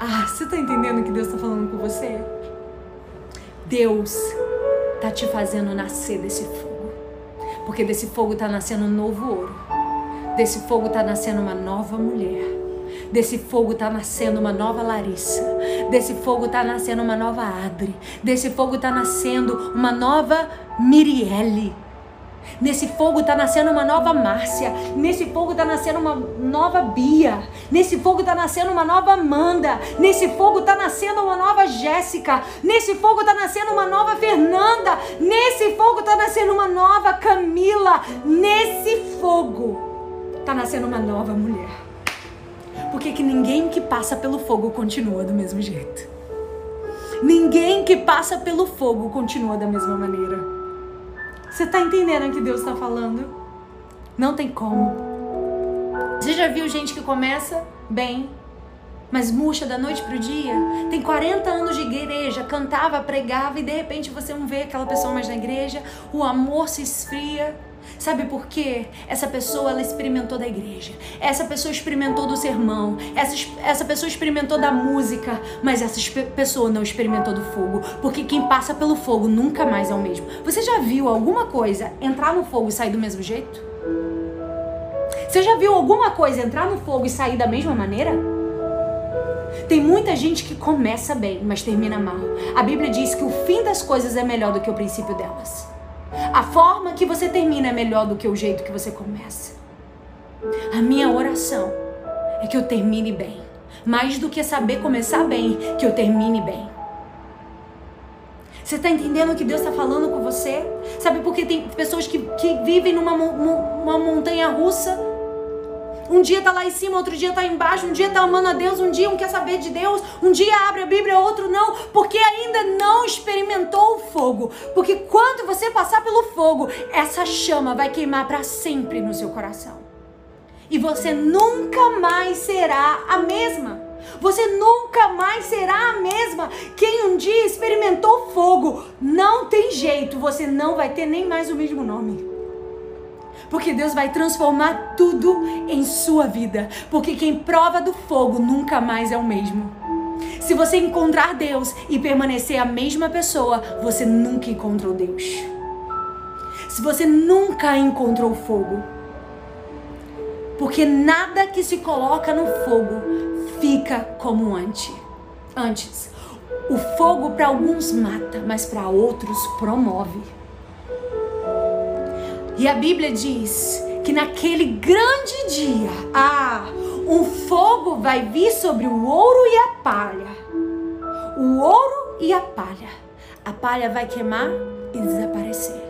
Ah, você tá entendendo o que Deus está falando com você? Deus tá te fazendo nascer desse fogo. Porque desse fogo está nascendo um novo ouro. Desse fogo está nascendo uma nova mulher. Desse fogo está nascendo uma nova Larissa. Desse fogo está nascendo uma nova Adri. Desse fogo está nascendo uma nova Mirielle. Nesse fogo está nascendo uma nova Márcia. Nesse fogo está nascendo uma nova Bia. Nesse fogo está nascendo uma nova Amanda. Nesse fogo está nascendo uma nova Jéssica. Nesse fogo está nascendo uma nova Fernanda. Nesse fogo está nascendo uma nova Camila. Nesse fogo está nascendo uma nova mulher. Porque que ninguém que passa pelo fogo continua do mesmo jeito. Ninguém que passa pelo fogo continua da mesma maneira. Você está entendendo o que Deus está falando? Não tem como. Você já viu gente que começa bem, mas murcha da noite pro dia? Tem 40 anos de igreja, cantava, pregava e de repente você não vê aquela pessoa mais na igreja, o amor se esfria. Sabe por quê? Essa pessoa ela experimentou da igreja. Essa pessoa experimentou do sermão. Essa, essa pessoa experimentou da música. Mas essa pessoa não experimentou do fogo. Porque quem passa pelo fogo nunca mais é o mesmo. Você já viu alguma coisa entrar no fogo e sair do mesmo jeito? Você já viu alguma coisa entrar no fogo e sair da mesma maneira? Tem muita gente que começa bem, mas termina mal. A Bíblia diz que o fim das coisas é melhor do que o princípio delas. A forma que você termina é melhor do que o jeito que você começa. A minha oração é que eu termine bem. Mais do que saber começar bem, que eu termine bem. Você está entendendo o que Deus está falando com você? Sabe porque tem pessoas que, que vivem numa uma montanha russa um dia tá lá em cima, outro dia tá embaixo, um dia tá amando a Deus, um dia um quer saber de Deus, um dia abre a Bíblia, outro não, porque ainda não experimentou o fogo. Porque quando você passar pelo fogo, essa chama vai queimar para sempre no seu coração. E você nunca mais será a mesma. Você nunca mais será a mesma. Quem um dia experimentou fogo, não tem jeito, você não vai ter nem mais o mesmo nome. Porque Deus vai transformar tudo em sua vida. Porque quem prova do fogo nunca mais é o mesmo. Se você encontrar Deus e permanecer a mesma pessoa, você nunca encontrou Deus. Se você nunca encontrou fogo, porque nada que se coloca no fogo fica como antes. Antes, o fogo para alguns mata, mas para outros promove. E a Bíblia diz que naquele grande dia, ah, um fogo vai vir sobre o ouro e a palha. O ouro e a palha. A palha vai queimar e desaparecer.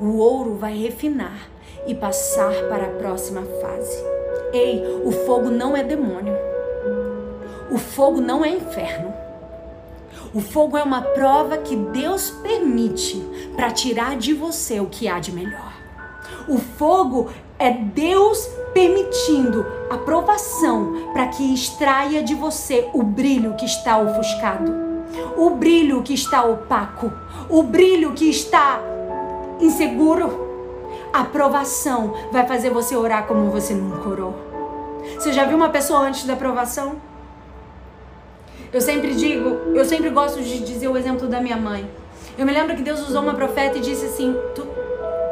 O ouro vai refinar e passar para a próxima fase. Ei, o fogo não é demônio. O fogo não é inferno. O fogo é uma prova que Deus permite para tirar de você o que há de melhor. O fogo é Deus permitindo a provação para que extraia de você o brilho que está ofuscado, o brilho que está opaco, o brilho que está inseguro. A provação vai fazer você orar como você nunca orou. Você já viu uma pessoa antes da provação? Eu sempre digo, eu sempre gosto de dizer o exemplo da minha mãe. Eu me lembro que Deus usou uma profeta e disse assim: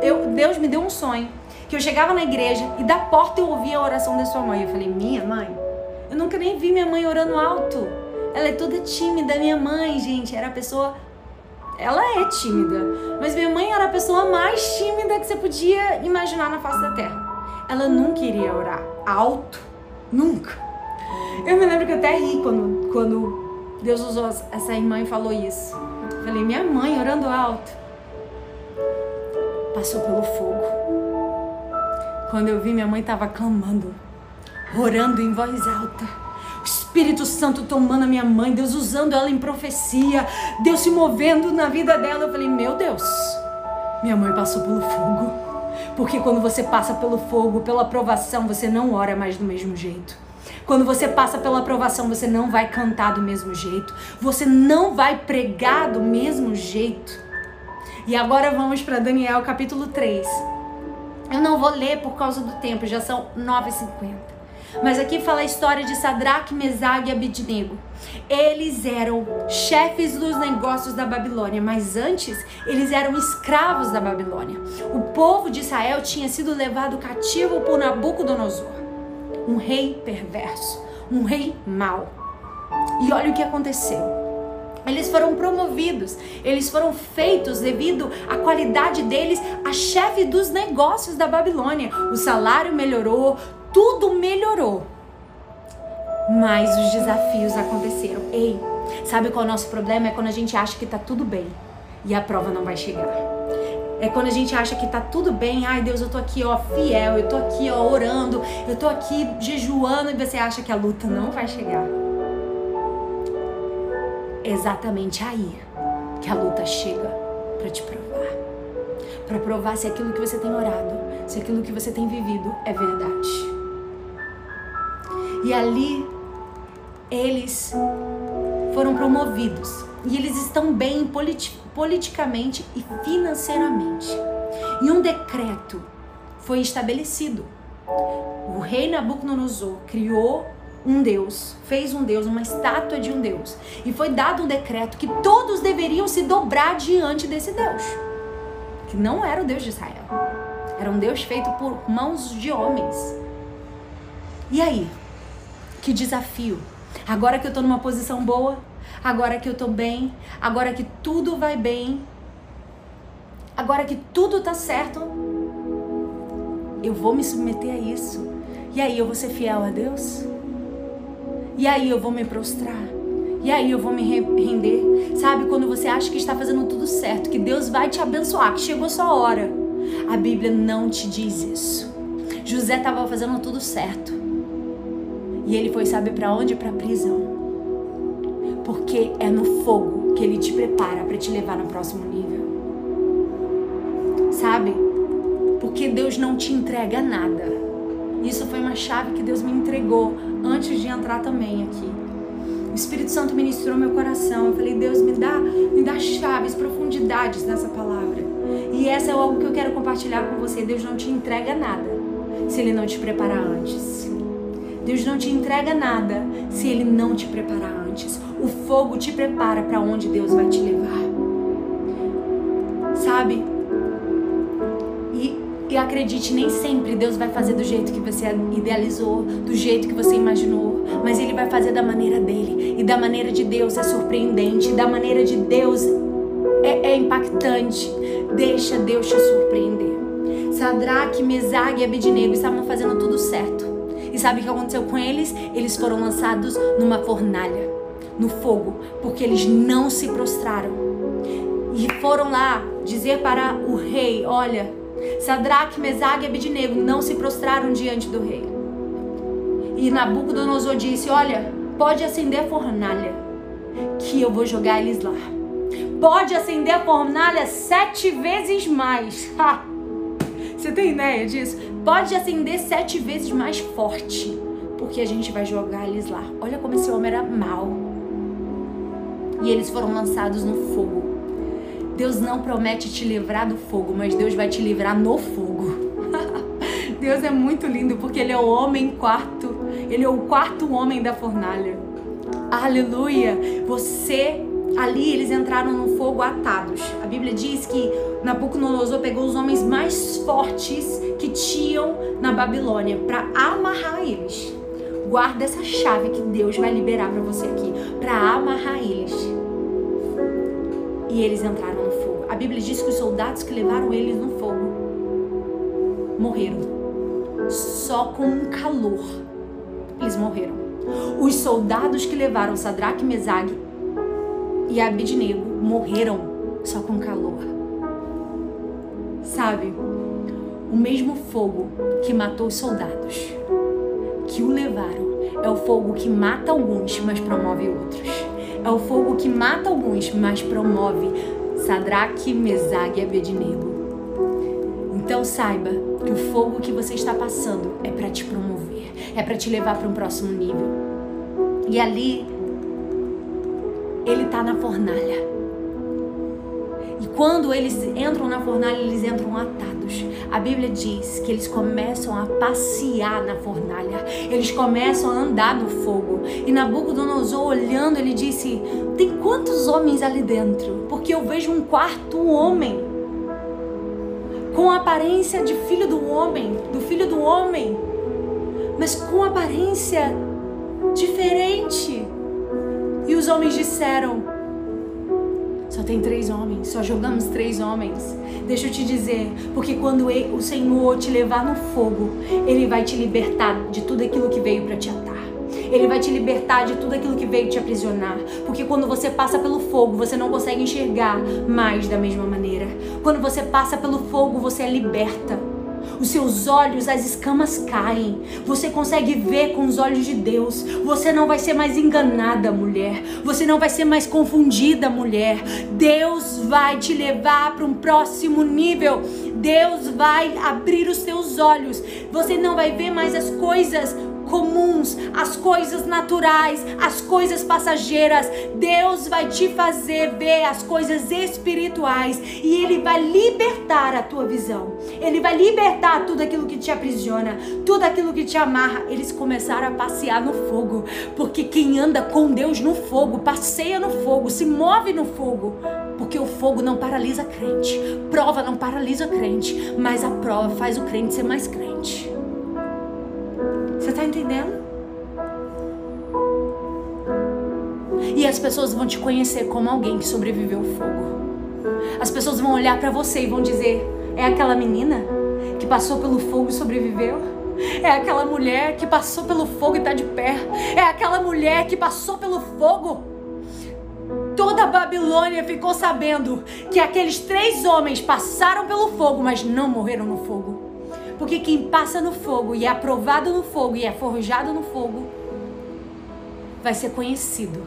eu, Deus me deu um sonho. Que eu chegava na igreja e da porta eu ouvia a oração da sua mãe. Eu falei, minha mãe? Eu nunca nem vi minha mãe orando alto. Ela é toda tímida. Minha mãe, gente, era a pessoa. Ela é tímida. Mas minha mãe era a pessoa mais tímida que você podia imaginar na face da terra. Ela nunca iria orar alto. Nunca. Eu me lembro que eu até ri quando, quando Deus usou essa irmã e falou isso. Eu falei, minha mãe orando alto passou pelo fogo. Quando eu vi, minha mãe estava clamando, orando em voz alta. O Espírito Santo tomando a minha mãe, Deus usando ela em profecia, Deus se movendo na vida dela. Eu falei: Meu Deus, minha mãe passou pelo fogo. Porque quando você passa pelo fogo, pela aprovação, você não ora mais do mesmo jeito. Quando você passa pela aprovação, você não vai cantar do mesmo jeito. Você não vai pregar do mesmo jeito. E agora vamos para Daniel capítulo 3. Eu não vou ler por causa do tempo, já são 9h50. Mas aqui fala a história de Sadraque, Mesag e Abidnego. Eles eram chefes dos negócios da Babilônia, mas antes eles eram escravos da Babilônia. O povo de Israel tinha sido levado cativo por Nabucodonosor, um rei perverso, um rei mau. E olha o que aconteceu. Eles foram promovidos, eles foram feitos devido à qualidade deles a chefe dos negócios da Babilônia. O salário melhorou, tudo melhorou. Mas os desafios aconteceram. Ei, sabe qual é o nosso problema? É quando a gente acha que tá tudo bem e a prova não vai chegar. É quando a gente acha que tá tudo bem, ai Deus, eu tô aqui ó fiel, eu tô aqui ó orando, eu tô aqui jejuando e você acha que a luta não vai chegar exatamente aí que a luta chega para te provar. Para provar se aquilo que você tem orado, se aquilo que você tem vivido é verdade. E ali eles foram promovidos e eles estão bem politi politicamente e financeiramente. E um decreto foi estabelecido. O rei Nabucodonosor criou um Deus, fez um Deus, uma estátua de um Deus. E foi dado um decreto que todos deveriam se dobrar diante desse Deus. Que não era o Deus de Israel. Era um Deus feito por mãos de homens. E aí? Que desafio. Agora que eu tô numa posição boa, agora que eu tô bem, agora que tudo vai bem, agora que tudo tá certo, eu vou me submeter a isso. E aí eu vou ser fiel a Deus? E aí eu vou me prostrar. E aí eu vou me render. Sabe quando você acha que está fazendo tudo certo, que Deus vai te abençoar, que chegou a sua hora. A Bíblia não te diz isso. José estava fazendo tudo certo. E ele foi, sabe para onde? Para a prisão. Porque é no fogo que ele te prepara para te levar no próximo nível. Sabe? Porque Deus não te entrega nada. Isso foi uma chave que Deus me entregou antes de entrar também aqui. O Espírito Santo ministrou meu coração. Eu falei, Deus, me dá, me dá chaves, profundidades nessa palavra. E essa é algo que eu quero compartilhar com você. Deus não te entrega nada se Ele não te preparar antes. Deus não te entrega nada se Ele não te preparar antes. O fogo te prepara para onde Deus vai te levar. Sabe? E acredite, nem sempre Deus vai fazer do jeito que você idealizou, do jeito que você imaginou, mas Ele vai fazer da maneira dele. E da maneira de Deus é surpreendente, da maneira de Deus é, é impactante. Deixa Deus te surpreender. Sadraque, Mesag e Abednego estavam fazendo tudo certo. E sabe o que aconteceu com eles? Eles foram lançados numa fornalha, no fogo, porque eles não se prostraram. E foram lá dizer para o rei: Olha, Sadraque, Mesag e Abednego não se prostraram diante do rei. E Nabucodonosor disse: Olha, pode acender a fornalha, que eu vou jogar eles lá. Pode acender a fornalha sete vezes mais. Ha! Você tem ideia disso? Pode acender sete vezes mais forte, porque a gente vai jogar eles lá. Olha como esse homem era mau. E eles foram lançados no fogo. Deus não promete te livrar do fogo, mas Deus vai te livrar no fogo. Deus é muito lindo porque Ele é o homem quarto. Ele é o quarto homem da fornalha. Aleluia! Você ali eles entraram no fogo atados. A Bíblia diz que Nabucodonosor pegou os homens mais fortes que tinham na Babilônia para amarrar eles. Guarda essa chave que Deus vai liberar para você aqui, para amarrar eles. E eles entraram a Bíblia diz que os soldados que levaram eles no fogo morreram. Só com um calor eles morreram. Os soldados que levaram Sadraque, Mesag e Abednego morreram só com calor. Sabe? O mesmo fogo que matou os soldados, que o levaram, é o fogo que mata alguns, mas promove outros. É o fogo que mata alguns, mas promove Sadraque, Mesag e Abednego. Então saiba que o fogo que você está passando é para te promover, é para te levar para um próximo nível. E ali ele está na fornalha. E quando eles entram na fornalha, eles entram atados. A Bíblia diz que eles começam a passear na fornalha, eles começam a andar no fogo. E Nabucodonosor, olhando, ele disse: Tem quantos homens ali dentro? Porque eu vejo um quarto homem com a aparência de filho do homem, do filho do homem, mas com aparência diferente. E os homens disseram: só tem três homens, só jogamos três homens. Deixa eu te dizer, porque quando o Senhor te levar no fogo, Ele vai te libertar de tudo aquilo que veio para te atar. Ele vai te libertar de tudo aquilo que veio te aprisionar. Porque quando você passa pelo fogo, você não consegue enxergar mais da mesma maneira. Quando você passa pelo fogo, você é liberta os seus olhos, as escamas caem. Você consegue ver com os olhos de Deus. Você não vai ser mais enganada, mulher. Você não vai ser mais confundida, mulher. Deus vai te levar para um próximo nível. Deus vai abrir os seus olhos. Você não vai ver mais as coisas comuns, as coisas naturais, as coisas passageiras. Deus vai te fazer ver as coisas espirituais e Ele vai libertar a tua visão. Ele vai libertar tudo aquilo que te aprisiona, tudo aquilo que te amarra. Eles começaram a passear no fogo, porque quem anda com Deus no fogo, passeia no fogo, se move no fogo. Porque o fogo não paralisa crente, prova não paralisa crente, mas a prova faz o crente ser mais crente. Tá entendendo? E as pessoas vão te conhecer como alguém que sobreviveu ao fogo. As pessoas vão olhar para você e vão dizer: é aquela menina que passou pelo fogo e sobreviveu? É aquela mulher que passou pelo fogo e está de pé. É aquela mulher que passou pelo fogo. Toda a Babilônia ficou sabendo que aqueles três homens passaram pelo fogo, mas não morreram no fogo. Porque quem passa no fogo e é aprovado no fogo e é forjado no fogo vai ser conhecido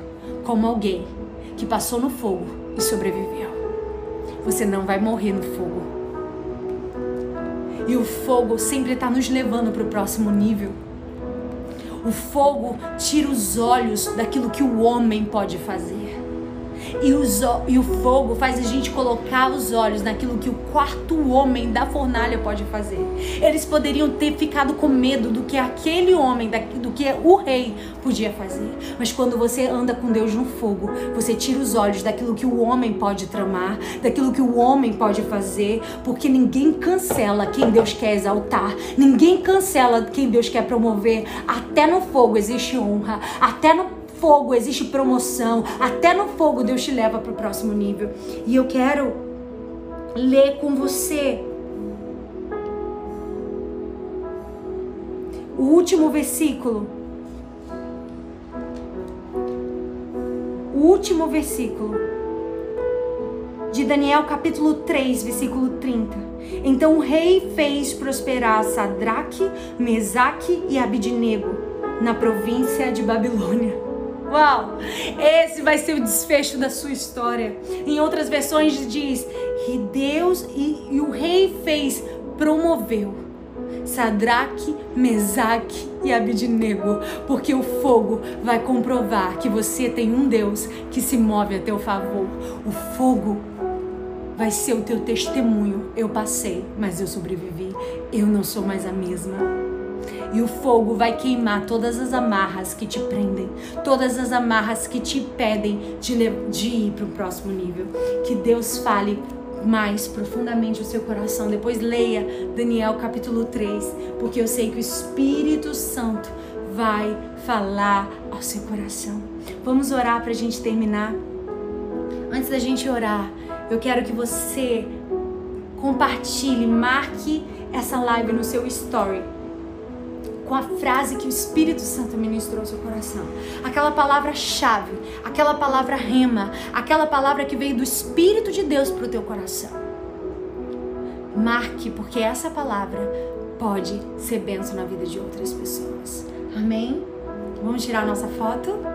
como alguém que passou no fogo e sobreviveu. Você não vai morrer no fogo. E o fogo sempre está nos levando para o próximo nível. O fogo tira os olhos daquilo que o homem pode fazer. E, os, e o fogo faz a gente colocar os olhos naquilo que o quarto homem da fornalha pode fazer. Eles poderiam ter ficado com medo do que aquele homem, do que o rei podia fazer. Mas quando você anda com Deus no fogo, você tira os olhos daquilo que o homem pode tramar, daquilo que o homem pode fazer, porque ninguém cancela quem Deus quer exaltar, ninguém cancela quem Deus quer promover. Até no fogo existe honra, até no fogo existe promoção, até no fogo Deus te leva para o próximo nível. E eu quero ler com você o último versículo. O último versículo de Daniel capítulo 3, versículo 30. Então o rei fez prosperar Sadraque, Mesaque e Abidnego na província de Babilônia Uau! Esse vai ser o desfecho da sua história. Em outras versões diz: e Deus e, e o rei fez, promoveu. Sadraque, Mesaque e Abidnego, porque o fogo vai comprovar que você tem um Deus que se move a teu favor. O fogo vai ser o teu testemunho. Eu passei, mas eu sobrevivi. Eu não sou mais a mesma e o fogo vai queimar todas as amarras que te prendem, todas as amarras que te impedem de, de ir para o próximo nível. Que Deus fale mais profundamente o seu coração. Depois leia Daniel capítulo 3, porque eu sei que o Espírito Santo vai falar ao seu coração. Vamos orar para a gente terminar? Antes da gente orar, eu quero que você compartilhe, marque essa live no seu story com a frase que o Espírito Santo ministrou ao seu coração. Aquela palavra-chave, aquela palavra rema, aquela palavra que veio do Espírito de Deus para o teu coração. Marque, porque essa palavra pode ser benção na vida de outras pessoas. Amém? Vamos tirar nossa foto?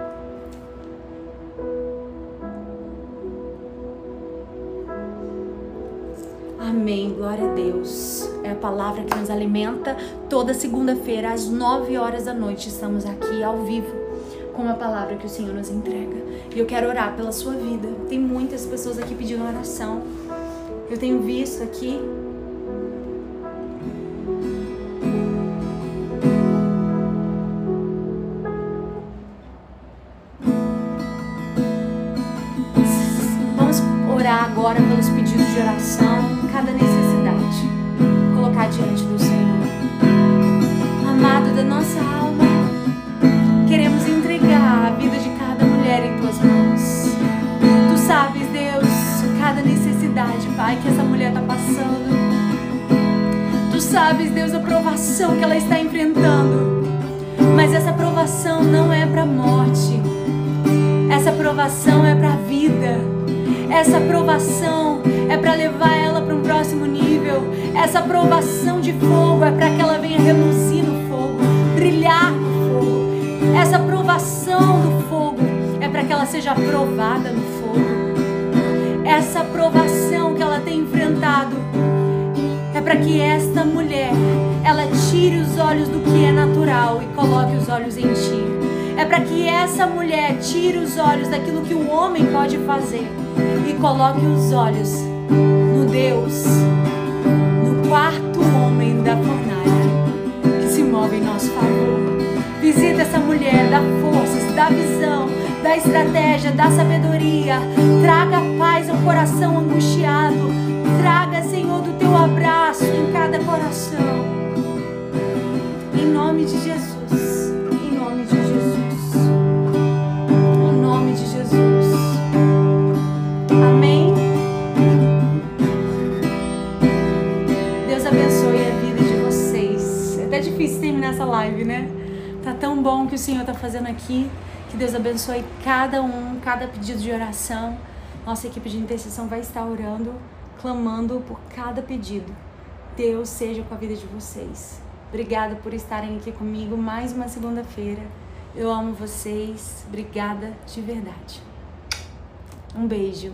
Amém, glória a Deus. É a palavra que nos alimenta. Toda segunda-feira, às 9 horas da noite, estamos aqui ao vivo com a palavra que o Senhor nos entrega. E eu quero orar pela sua vida. Tem muitas pessoas aqui pedindo oração. Eu tenho visto aqui sabes, Deus, a provação que ela está enfrentando. Mas essa provação não é para morte. Essa provação é para vida. Essa provação é para levar ela para um próximo nível. Essa provação de fogo é para que ela venha reluzir no fogo, brilhar no fogo. Essa provação do fogo é para que ela seja aprovada no fogo. Essa provação que ela tem enfrentado é para que esta mulher ela tire os olhos do que é natural e coloque os olhos em ti. É para que essa mulher tire os olhos daquilo que o homem pode fazer e coloque os olhos no Deus, no quarto homem da fornalha que se move em nosso favor. Visita essa mulher, dá forças, dá visão, dá estratégia, dá sabedoria. Traga paz ao coração angustiado. Traga, Senhor, do teu abraço em cada coração. Em nome de Jesus. difícil live, né? Tá tão bom que o Senhor tá fazendo aqui. Que Deus abençoe cada um, cada pedido de oração. Nossa equipe de intercessão vai estar orando, clamando por cada pedido. Deus seja com a vida de vocês. Obrigada por estarem aqui comigo mais uma segunda-feira. Eu amo vocês. Obrigada de verdade. Um beijo.